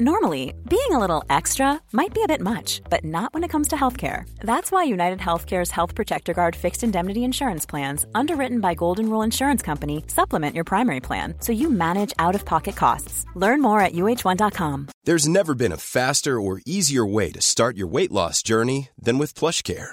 Normally, being a little extra might be a bit much, but not when it comes to healthcare. That's why United Healthcare's Health Protector Guard fixed indemnity insurance plans, underwritten by Golden Rule Insurance Company, supplement your primary plan so you manage out of pocket costs. Learn more at uh1.com. There's never been a faster or easier way to start your weight loss journey than with PlushCare.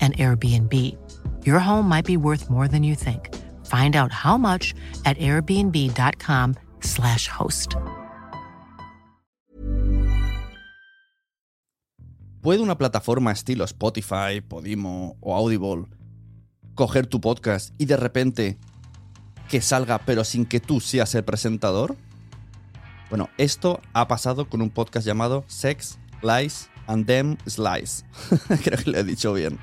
an Airbnb. Your home might be worth more than you think. Find out how much at airbnb.com/slash host. ¿Puede una plataforma estilo Spotify, Podimo o Audible coger tu podcast y de repente que salga pero sin que tú seas el presentador? Bueno, esto ha pasado con un podcast llamado Sex, Lies and Them Slice. Creo que lo he dicho bien.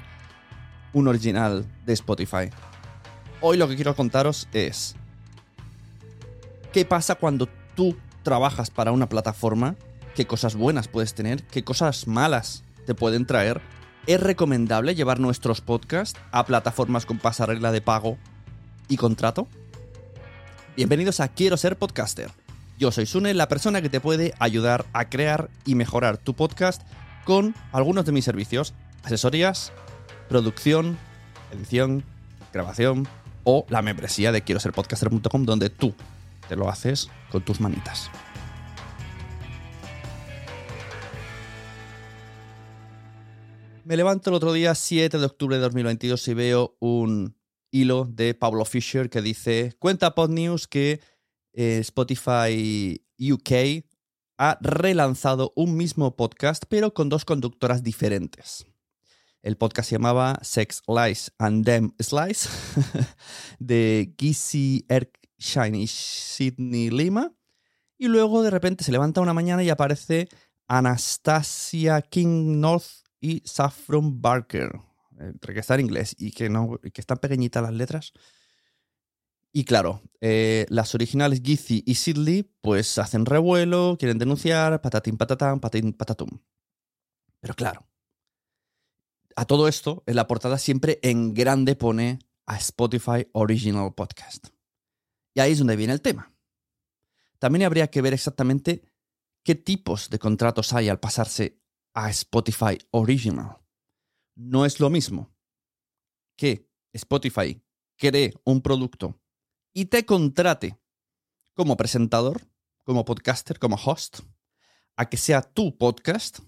Un original de Spotify. Hoy lo que quiero contaros es qué pasa cuando tú trabajas para una plataforma, qué cosas buenas puedes tener, qué cosas malas te pueden traer. ¿Es recomendable llevar nuestros podcasts a plataformas con pasarela de pago y contrato? Bienvenidos a Quiero ser podcaster. Yo soy Sune, la persona que te puede ayudar a crear y mejorar tu podcast con algunos de mis servicios, asesorías, producción, edición, grabación o la membresía de quiero ser podcaster.com donde tú te lo haces con tus manitas. Me levanto el otro día 7 de octubre de 2022 y veo un hilo de Pablo Fisher que dice, cuenta PodNews que eh, Spotify UK ha relanzado un mismo podcast, pero con dos conductoras diferentes. El podcast se llamaba Sex, Lies and Them Slice, de Gizzy Erkshine y Sidney Lima. Y luego de repente se levanta una mañana y aparece Anastasia King North y Saffron Barker. Entre que está en inglés y que, no, que están pequeñitas las letras. Y claro, eh, las originales Gizzy y Sidley pues hacen revuelo, quieren denunciar, patatín patatán, patatín patatum. Pero claro, a todo esto, en la portada siempre en grande pone a Spotify Original Podcast. Y ahí es donde viene el tema. También habría que ver exactamente qué tipos de contratos hay al pasarse a Spotify Original. No es lo mismo que Spotify cree un producto y te contrate como presentador, como podcaster, como host, a que sea tu podcast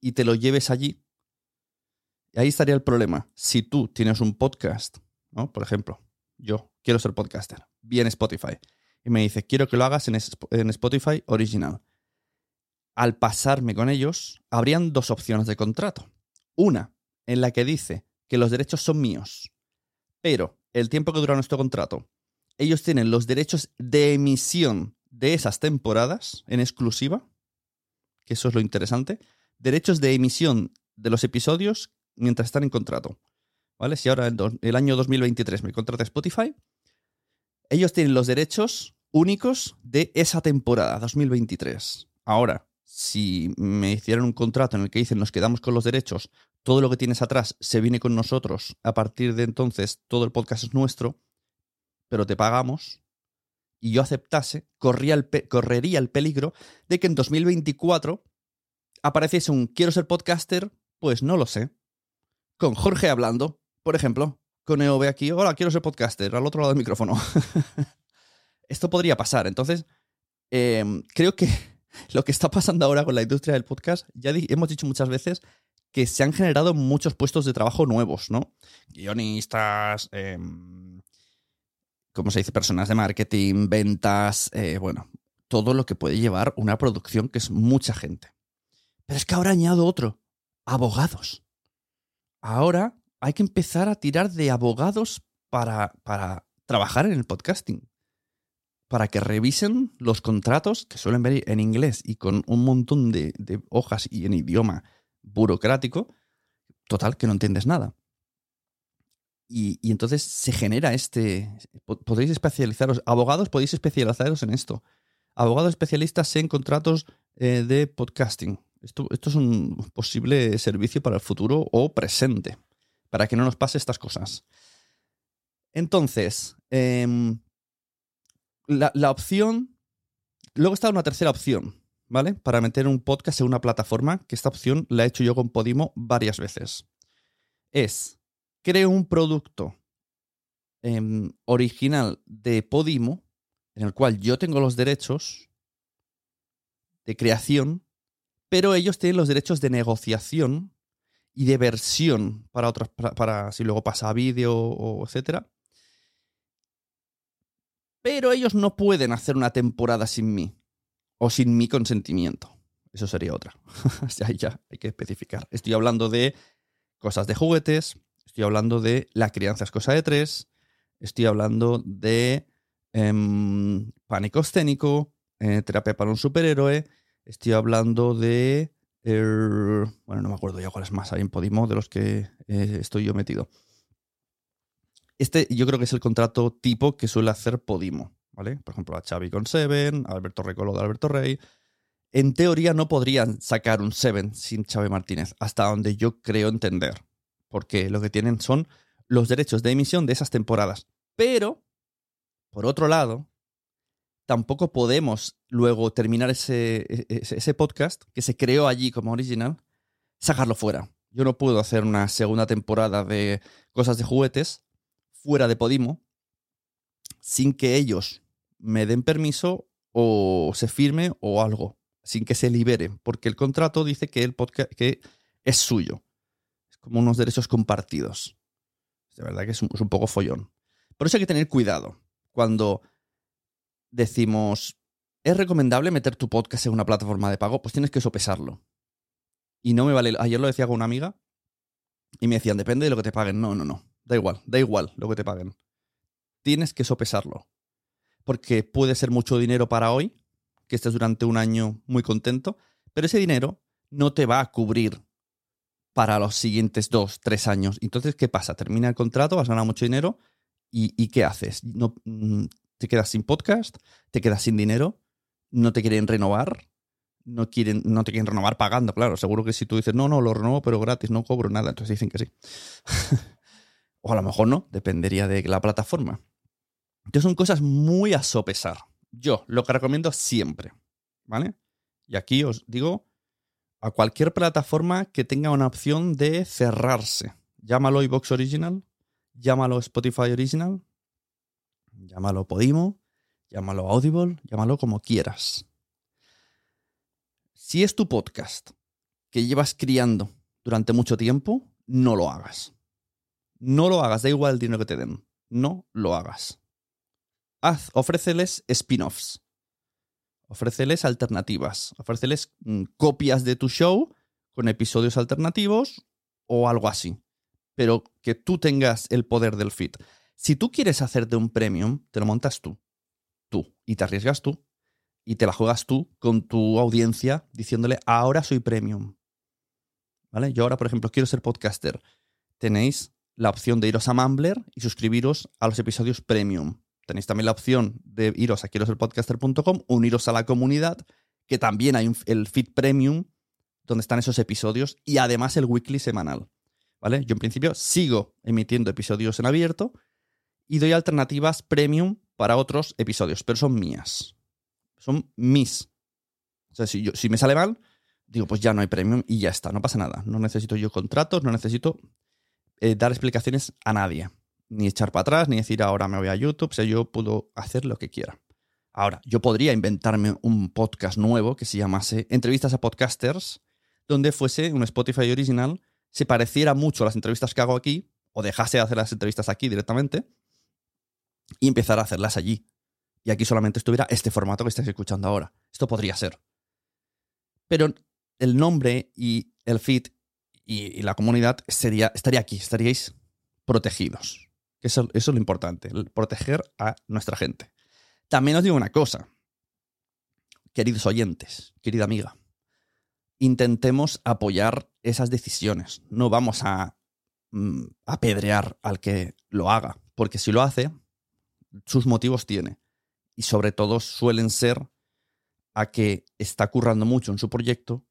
y te lo lleves allí. Ahí estaría el problema. Si tú tienes un podcast, ¿no? Por ejemplo, yo quiero ser podcaster, bien Spotify, y me dice, quiero que lo hagas en Spotify original. Al pasarme con ellos, habrían dos opciones de contrato. Una, en la que dice que los derechos son míos, pero el tiempo que dura nuestro contrato ellos tienen los derechos de emisión de esas temporadas en exclusiva, que eso es lo interesante, derechos de emisión de los episodios mientras están en contrato. ¿Vale? Si ahora el, el año 2023 me contrata Spotify, ellos tienen los derechos únicos de esa temporada, 2023. Ahora, si me hicieran un contrato en el que dicen nos quedamos con los derechos, todo lo que tienes atrás se viene con nosotros, a partir de entonces todo el podcast es nuestro, pero te pagamos, y yo aceptase, corría correría el peligro de que en 2024 apareciese un quiero ser podcaster, pues no lo sé. Con Jorge hablando, por ejemplo, con EOB aquí, hola, quiero ser podcaster, al otro lado del micrófono. Esto podría pasar. Entonces, em, creo que lo que está pasando ahora con la industria del podcast, ya hemos dicho muchas veces que se han generado muchos puestos de trabajo nuevos, ¿no? Guionistas, eh, ¿cómo se dice? Personas de marketing, ventas, eh, bueno, todo lo que puede llevar una producción que es mucha gente. Pero es que ahora añado otro, abogados. Ahora hay que empezar a tirar de abogados para, para trabajar en el podcasting. Para que revisen los contratos que suelen ver en inglés y con un montón de, de hojas y en idioma burocrático, total que no entiendes nada. Y, entonces se genera este. Podéis especializaros. Abogados, podéis especializaros en esto. Abogados especialistas en contratos eh, de podcasting. Esto, esto, es un posible servicio para el futuro o presente. Para que no nos pase estas cosas. Entonces, em, la, la opción. Luego está una tercera opción, ¿vale? Para meter un podcast en una plataforma, que esta opción la he hecho yo con Podimo varias veces. Es creo un producto em, original de Podimo, en el cual yo tengo los derechos de creación, pero ellos tienen los derechos de negociación y de versión para otros, para, si luego pasa a vídeo o etcétera. Pero ellos no pueden hacer una temporada sin mí o sin mi consentimiento. Eso sería otra. ya, ya hay que especificar. Estoy hablando de cosas de juguetes, Estoy hablando de La crianza es cosa de tres. Estoy hablando de em, pánico escénico, eh, terapia para un superhéroe. Estoy hablando de... Er, bueno, no me acuerdo ya cuáles más hay en Podimo de los que eh, estoy yo metido. Este yo creo que es el contrato tipo que suele hacer Podimo, ¿vale? Por ejemplo, a Xavi con Seven, a Alberto Recolo de Alberto Rey. En teoría no podrían sacar un Seven sin Xavi Martínez, hasta donde yo creo entender porque lo que tienen son los derechos de emisión de esas temporadas. Pero, por otro lado, tampoco podemos luego terminar ese, e, e, ese, podcast que se creó allí como original, sacarlo fuera. Yo no puedo hacer una segunda temporada de cosas de juguetes fuera de Podimo sin que ellos me den permiso o se firme o algo, sin que se libere, porque el contrato dice que el podcast que es suyo como unos derechos compartidos. De verdad que es un, poco follón. Por eso hay que tener cuidado cuando decimos, ¿es recomendable meter tu podcast en una plataforma de pago? Pues tienes que sopesarlo. Y no me vale. Ayer lo decía con una amiga y me decían, depende de lo que te paguen. No, no, no. Da igual, da igual lo que te paguen. Tienes que sopesarlo. Porque puede ser mucho dinero para hoy, que estés durante un año muy contento, pero ese dinero no te va a cubrir para los siguientes dos, tres años. Entonces, ¿qué pasa? Termina el contrato, vas a ganar mucho dinero y, ¿qué haces? No, mm, te quedas sin podcast, te quedas sin dinero, no te quieren renovar, no, quieren, no te quieren renovar pagando, claro. Seguro que si tú dices, no, no, lo renovo, pero gratis, no cobro nada, entonces dicen que sí. o a lo mejor no, dependería de la plataforma. Entonces son cosas muy a sopesar. Yo lo que recomiendo siempre, ¿vale? Y aquí os digo a cualquier plataforma que tenga una opción de cerrarse. Llámalo iBox Original, llámalo Spotify Original, llámalo Podimo, llámalo Audible, llámalo como quieras. Si es tu podcast que llevas criando durante mucho tiempo, no lo hagas. No lo hagas, da igual el dinero que te den. No lo hagas. Haz, ofréceles spin-offs ofréceles alternativas, ofréceles mm, copias de tu show con episodios alternativos o algo así. Pero que tú tengas el poder del feed. Si tú quieres hacerte un premium, te lo montas tú. Tú. Y te arriesgas tú. Y te la juegas tú con tu audiencia diciéndole, ahora soy premium. ¿Vale? Yo ahora, por ejemplo, quiero ser podcaster. Tenéis la opción de iros a Mumbler y suscribiros a los episodios premium. Tenéis también la opción de iros a quiero ser podcaster.com, uniros a la comunidad, que también hay el feed premium donde están esos episodios y además el weekly semanal. ¿Vale? Yo en principio sigo emitiendo episodios en abierto y doy alternativas premium para otros episodios, pero son mías. Son mis. O sea, si, yo, si me sale mal, digo, pues ya no hay premium y ya está, no pasa nada. No necesito yo contratos, no necesito eh, dar explicaciones a nadie. Ni echar para atrás, ni decir ahora me voy a YouTube. O sea, yo puedo hacer lo que quiera. Ahora, yo podría inventarme un podcast nuevo que se llamase Entrevistas a Podcasters, donde fuese un Spotify original, se pareciera mucho a las entrevistas que hago aquí, o dejase de hacer las entrevistas aquí directamente, y empezar a hacerlas allí. Y aquí solamente estuviera este formato que estáis escuchando ahora. Esto podría ser. Pero el nombre y el feed y, la comunidad sería, estaría aquí, estaríais protegidos. Eso, eso es lo importante, proteger a nuestra gente. También os digo una cosa, queridos oyentes, querida amiga, intentemos apoyar esas decisiones. No vamos a mm, apedrear al que lo haga, porque si lo hace, sus motivos tiene. Y sobre todo suelen ser a que está currando mucho en su proyecto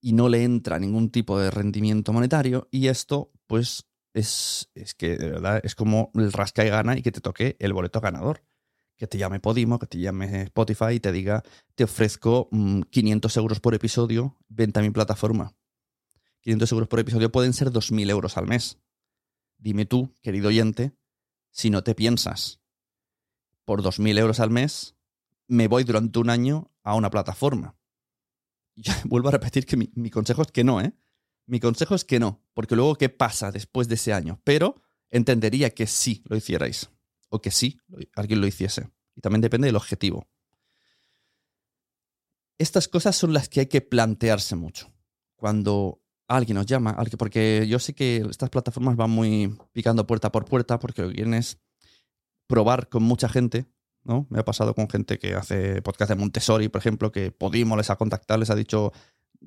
y no le entra ningún tipo de rendimiento monetario y esto pues es, es que de verdad es como el rasca y gana y que te toque el boleto ganador. Que te llame Podimo, que te llame Spotify y te diga, te ofrezco 500 mm, euros por episodio, venta a mi plataforma. 500 euros por episodio pueden ser 2.000 euros al mes. Dime tú, querido oyente, si no te piensas por 2.000 euros al mes, me voy durante un año a una plataforma. Y vuelvo a repetir que mi, consejo es que no, ¿eh? Mi consejo es que no, porque luego, ¿qué pasa después de ese año? Pero entendería que sí lo hicierais, o que sí alguien lo hiciese. Y también depende del objetivo. Estas cosas son las que hay que plantearse mucho. Cuando alguien nos llama, porque yo sé que estas plataformas van muy picando puerta por puerta, porque lo que probar con mucha gente, ¿no? Me ha pasado con gente que hace podcast de Montessori, por ejemplo, que Podimo les ha contactado, les ha dicho,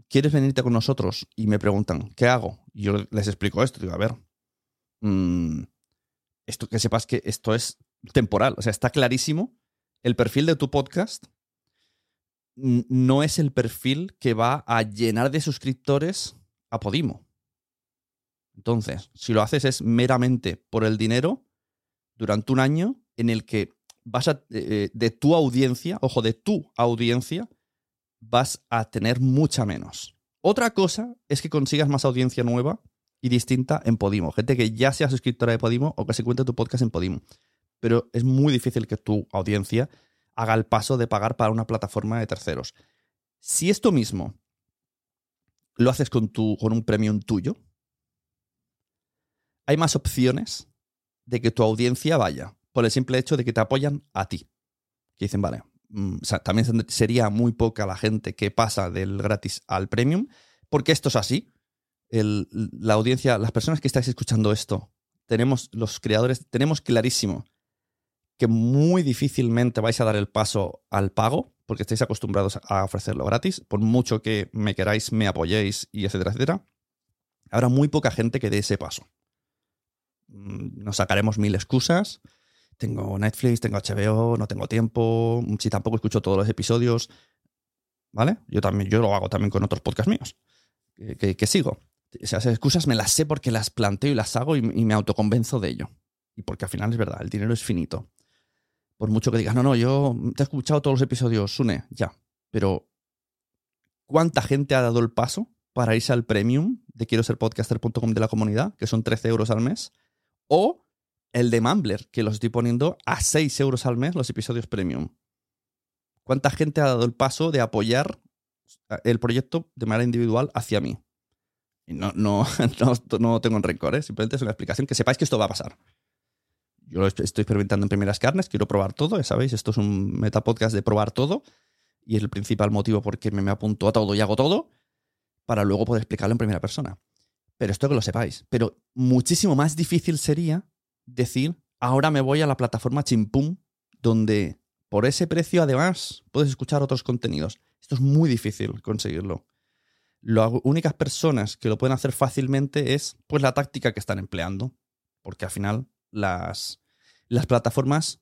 ¿quieres venirte con nosotros? Y me preguntan, ¿qué hago? Y yo les explico esto, digo, a ver, mm, esto, que sepas que esto es temporal, o sea, está clarísimo, el perfil de tu podcast no es el perfil que va a llenar de suscriptores a Podimo. Entonces, si lo haces es meramente por el dinero, durante un año en el que vas a, eh, de tu audiencia, ojo, de tu audiencia, vas a tener mucha menos. Otra cosa es que consigas más audiencia nueva y distinta en Podimo. Gente que ya sea suscriptora de Podimo o que se cuente tu podcast en Podimo. Pero es muy difícil que tu audiencia haga el paso de pagar para una plataforma de terceros. Si esto mismo lo haces con, tu, con un premium tuyo, hay más opciones de que tu audiencia vaya, por el simple hecho de que te apoyan a ti. Que dicen, vale, mm, también sería muy poca la gente que pasa del gratis al premium, porque esto es así. la audiencia, las personas que estáis escuchando esto, tenemos, los creadores, tenemos clarísimo que muy difícilmente vais a dar el paso al pago, porque estáis acostumbrados a ofrecerlo gratis, por mucho que me queráis, me apoyéis y etcétera, etcétera. Habrá muy poca gente que dé ese paso. Mm, nos sacaremos mil excusas. Tengo Netflix, tengo HBO, no tengo tiempo, si tampoco escucho todos los episodios. ¿Vale? Yo también, yo lo hago también con otros podcasts míos. Que, sigo. Esas excusas me las sé porque las planteo y las hago y, me autoconvenzo de ello. Y porque al final es verdad, el dinero es finito. Por mucho que digas, no, no, yo te he escuchado todos los episodios, Sune, ya. Pero, ¿cuánta gente ha dado el paso para irse al premium de quiero ser podcaster.com de la comunidad, que son 13 euros al mes? O el de Mumbler, que los estoy poniendo a 6 euros al mes los episodios premium. ¿Cuánta gente ha dado el paso de apoyar el proyecto de manera individual hacia mí? Y no, no, no, tengo un rencor, ¿eh? simplemente es una explicación que sepáis que esto va a pasar. Yo lo estoy experimentando en primeras carnes, quiero probar todo, ya sabéis, esto es un metapodcast de probar todo y es el principal motivo por qué me apunto a todo y hago todo para luego poder explicarlo en primera persona. Pero esto que lo sepáis. Pero muchísimo más difícil sería decir, ahora me voy a la plataforma Chimpum, donde por ese precio además puedes escuchar otros contenidos. Esto es muy difícil conseguirlo. Las únicas personas que lo pueden hacer fácilmente es pues la táctica que están empleando, porque al final las, las plataformas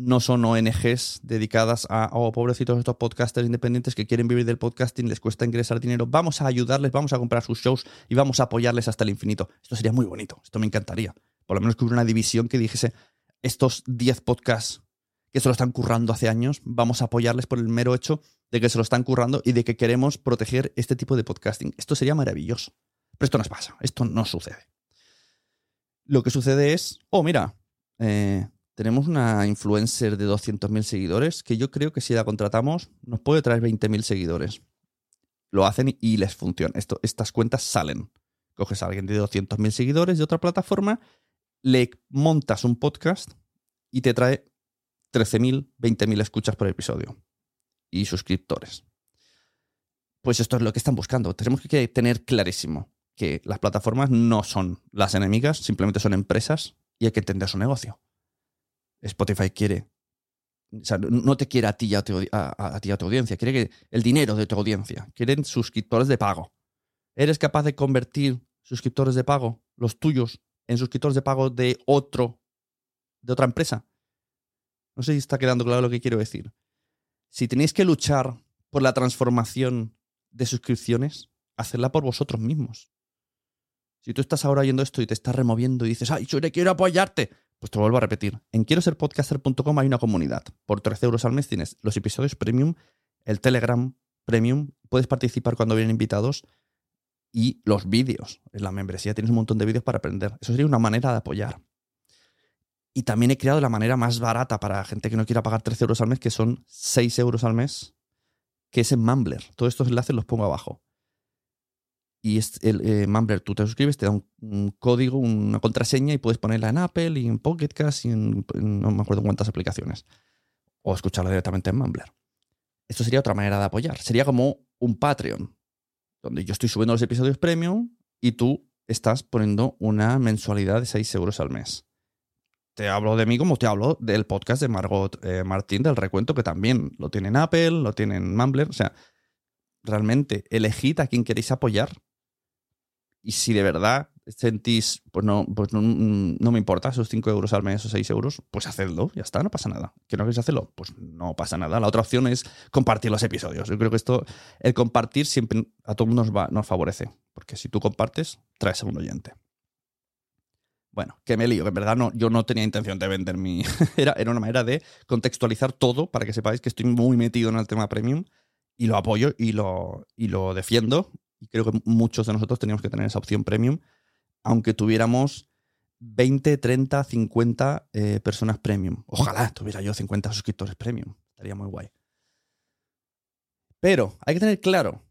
no son ONGs dedicadas a, oh, pobrecitos estos podcasters independientes que quieren vivir del podcasting, les cuesta ingresar dinero, vamos a ayudarles, vamos a comprar sus shows y vamos a apoyarles hasta el infinito. Esto sería muy bonito, esto me encantaría. Por lo menos que hubiera una división que dijese, estos 10 podcasts que se lo están currando hace años, vamos a apoyarles por el mero hecho de que se lo están currando y de que queremos proteger este tipo de podcasting. Esto sería maravilloso. Pero esto no pasa, esto no sucede. Lo que sucede es, oh, mira, eh, tenemos una influencer de 200.000 seguidores que yo creo que si la contratamos nos puede traer 20.000 seguidores. Lo hacen y les funciona. Estas cuentas salen. Coges a alguien de 200.000 seguidores de otra plataforma, le montas un podcast y te trae 13.000, 20.000 escuchas por episodio y suscriptores. Pues esto es lo que están buscando. Tenemos que tener clarísimo que las plataformas no son las enemigas, simplemente son empresas y hay que entender su negocio. Spotify quiere. O sea, no te quiere a ti a, tu, ti a tu audiencia, quiere que el dinero de tu audiencia. Quieren suscriptores de pago. ¿Eres capaz de convertir suscriptores de pago, los tuyos, en suscriptores de pago de otro, de otra empresa? No sé si está quedando claro lo que quiero decir. Si tenéis que luchar por la transformación de suscripciones, hacedla por vosotros mismos. Si tú estás ahora oyendo esto y te estás removiendo y dices, ay, yo quiero apoyarte, pues te lo vuelvo a repetir. En quiero ser podcaster.com hay una comunidad. Por 13 euros al mes tienes los episodios premium, el Telegram premium, puedes participar cuando vienen invitados y los vídeos. En la membresía tienes un montón de vídeos para aprender. Eso sería una manera de apoyar. Y también he creado la manera más barata para gente que no quiera pagar 13 euros al mes, que son 6 euros al mes, que es en Mumbler. Todos estos enlaces los pongo abajo y es el eh, Mumbler, tú te suscribes, te da un, código, una contraseña y puedes ponerla en Apple y en Pocket Cast y en, no me acuerdo cuántas aplicaciones. O escucharla directamente en Mumbler. Esto sería otra manera de apoyar. Sería como un Patreon, donde yo estoy subiendo los episodios premium y tú estás poniendo una mensualidad de 6 euros al mes. Te hablo de mí como te hablo del podcast de Margot eh, Martín del recuento, que también lo tiene en Apple, lo tiene en Mumbler. O sea, realmente elegid a quien queréis apoyar y si de verdad sentís, pues no, pues no, me importa esos 5 euros al mes o 6 euros, pues hacedlo, ya está, no pasa nada. ¿Que no queréis hacerlo? Pues no pasa nada. La otra opción es compartir los episodios. Yo creo que esto, el compartir siempre a todo mundo nos, va, nos favorece, porque si tú compartes, traes a un oyente. Bueno, que me lío, que en verdad no, yo no tenía intención de vender mi... era, era una manera de contextualizar todo para que sepáis que estoy muy metido en el tema premium y lo apoyo y lo, y lo defiendo y creo que muchos de nosotros teníamos que tener esa opción premium, aunque tuviéramos 20, 30, 50 personas premium. Ojalá tuviera yo 50 suscriptores premium. Estaría muy guay. Pero hay que tener claro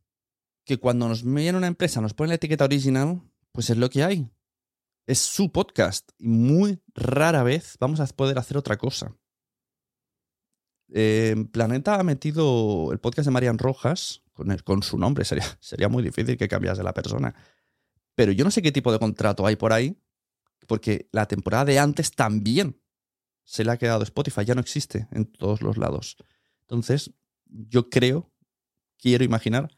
que cuando nos viene una empresa, nos pone la etiqueta original, pues es lo que hay. Es su podcast. Y muy rara vez vamos a poder hacer otra cosa. Eh, Planeta ha metido el podcast de Marian Rojas, con, su nombre. Sería, sería muy difícil que cambiase la persona. Pero yo no sé qué tipo de contrato hay por ahí, porque la temporada de antes también se le ha quedado Spotify, ya no existe en todos los lados. Entonces, yo creo, quiero imaginar,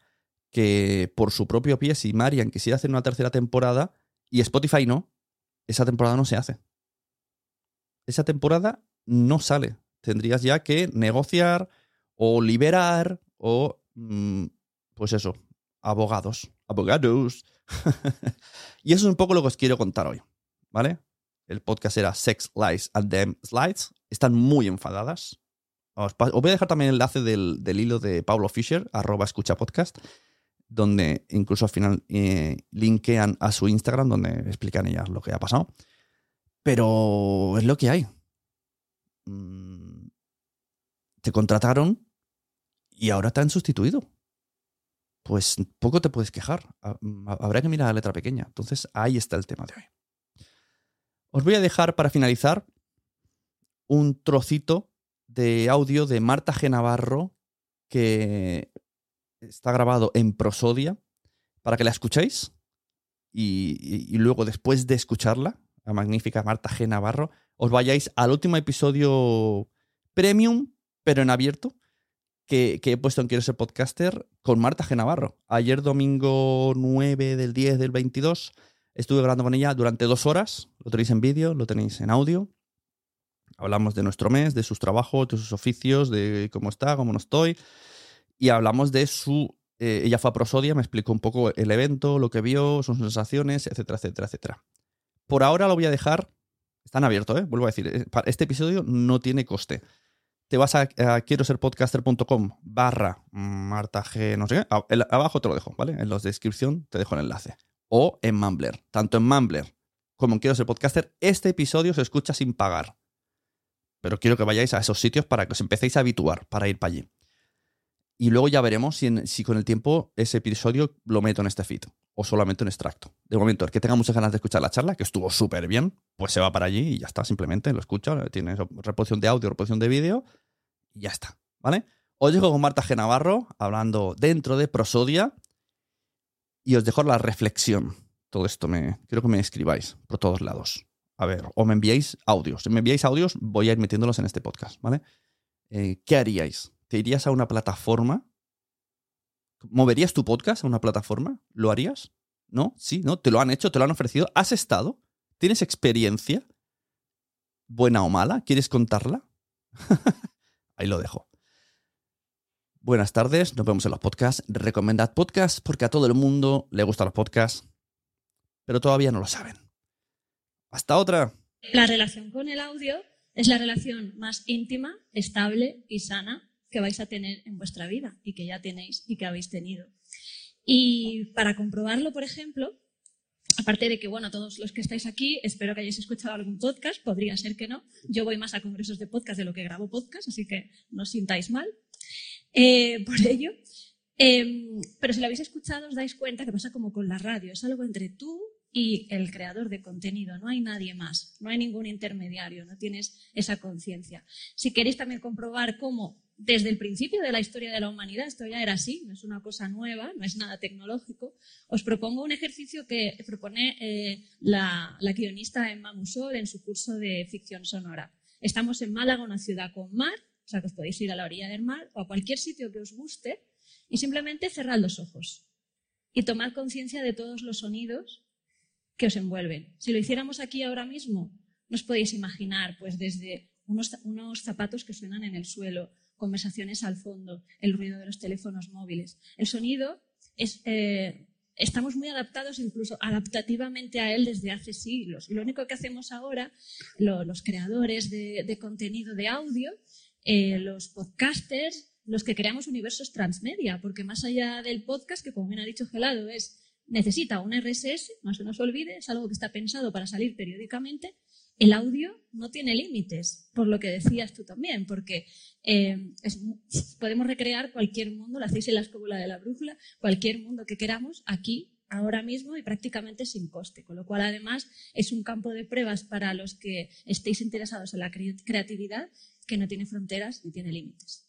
que por su propio pie, si Marian quisiera hacer una tercera temporada y Spotify no, esa temporada no se hace. Esa temporada no sale. Tendrías ya que negociar o liberar o pues eso, abogados, abogados. y eso es un poco lo que os quiero contar hoy, ¿vale? El podcast era Sex, Lies and Them Slides. Están muy enfadadas. Os, voy a dejar también el enlace del, hilo de Paulo Fisher, arroba escucha podcast, donde incluso al final eh, linkean a su Instagram, donde explican ellas lo que ha pasado. Pero es lo que hay. Mm, te contrataron y ahora te han sustituido. Pues poco te puedes quejar. Habrá que mirar la letra pequeña. Entonces ahí está el tema de hoy. Os voy a dejar para finalizar un trocito de audio de Marta G. Navarro que está grabado en prosodia para que la escuchéis y, y, luego después de escucharla, la magnífica Marta G. Navarro, os vayáis al último episodio premium, pero en abierto, que, he puesto en Quiero ser podcaster con Marta G. Ayer domingo 9 del 10 del 22 estuve hablando con ella durante dos horas. Lo tenéis en vídeo, lo tenéis en audio. Hablamos de nuestro mes, de sus trabajos, de sus oficios, de cómo está, cómo no estoy. Y hablamos de su... eh, ella fue a Prosodia, me explicó un poco el evento, lo que vio, sus sensaciones, etcétera, etcétera, etcétera. Por ahora lo voy a dejar... Están abiertos, ¿eh? Vuelvo a decir, eh, este episodio no tiene coste. Te vas a, a quiero ser podcaster.com barra Marta G, no sé qué. Abajo te lo dejo, ¿vale? En la descripción te dejo el enlace. O en Mumbler. Tanto en Mumbler como en Quiero ser podcaster, este episodio se escucha sin pagar. Pero quiero que vayáis a esos sitios para que os empecéis a habituar para ir para allí. Y luego ya veremos si, si con el tiempo ese episodio lo meto en este feed o solamente en extracto. De momento, el que tenga muchas ganas de escuchar la charla, que estuvo súper bien, pues se va para allí y ya está, simplemente lo escucha, tiene reproducción de audio, reproducción de vídeo y ya está, ¿vale? Os dejo con Marta G. Navarro hablando dentro de Prosodia y os dejo la reflexión. Todo esto me quiero que me escribáis por todos lados. A ver, o me enviáis audios. Si me enviáis audios, voy a ir metiéndolos en este podcast, ¿vale? Eh, ¿Qué haríais? ¿Te irías a una plataforma? ¿Moverías tu podcast a una plataforma? ¿Lo harías? ¿No? ¿Sí? ¿No? ¿Te lo han hecho? ¿Te lo han ofrecido? ¿Has estado? ¿Tienes experiencia? ¿Buena o mala? ¿Quieres contarla? Ahí lo dejo. Buenas tardes, nos vemos en los podcasts. Recomendad podcasts porque a todo el mundo le gustan los podcasts, pero todavía no lo saben. Hasta otra. La relación con el audio es la relación más íntima, estable y sana que vais a tener en vuestra vida y que ya tenéis y que habéis tenido. Y para comprobarlo, por ejemplo, aparte de que, bueno, todos los que estáis aquí, espero que hayáis escuchado algún podcast, podría ser que no. Yo voy más a congresos de podcast de lo que grabo podcast, así que no os sintáis mal. Eh, por ello, eh, pero si lo habéis escuchado, os dais cuenta que pasa como con la radio, es algo entre tú y el creador de contenido, no hay nadie más, no hay ningún intermediario, no tienes esa conciencia. Si queréis también comprobar cómo desde el principio de la historia de la humanidad esto ya era así, no es una cosa nueva, no es nada tecnológico, os propongo un ejercicio que propone eh, la, la guionista Emma Musol en su curso de ficción sonora. Estamos en Málaga, una ciudad con mar, o sea que os podéis ir a la orilla del mar o a cualquier sitio que os guste y simplemente cerrad los ojos y tomad conciencia de todos los sonidos que os envuelven. Si lo hiciéramos aquí ahora mismo, no os podéis imaginar, pues desde unos, zapatos que suenan en el suelo, conversaciones al fondo, el ruido de los teléfonos móviles. El sonido es, eh, estamos muy adaptados incluso adaptativamente a él desde hace siglos. Y lo único que hacemos ahora, lo, los creadores de, de, contenido de audio, eh, los podcasters, los que creamos universos transmedia, porque más allá del podcast, que como bien ha dicho Gelado, es necesita un RSS, no se nos olvide, es algo que está pensado para salir periódicamente. El audio no tiene límites, por lo que decías tú también, porque eh, podemos recrear cualquier mundo, lo hacéis en la escóbula de la brújula, cualquier mundo que queramos aquí, ahora mismo y prácticamente sin coste, con lo cual además es un campo de pruebas para los que estéis interesados en la cre creatividad que no tiene fronteras ni tiene límites.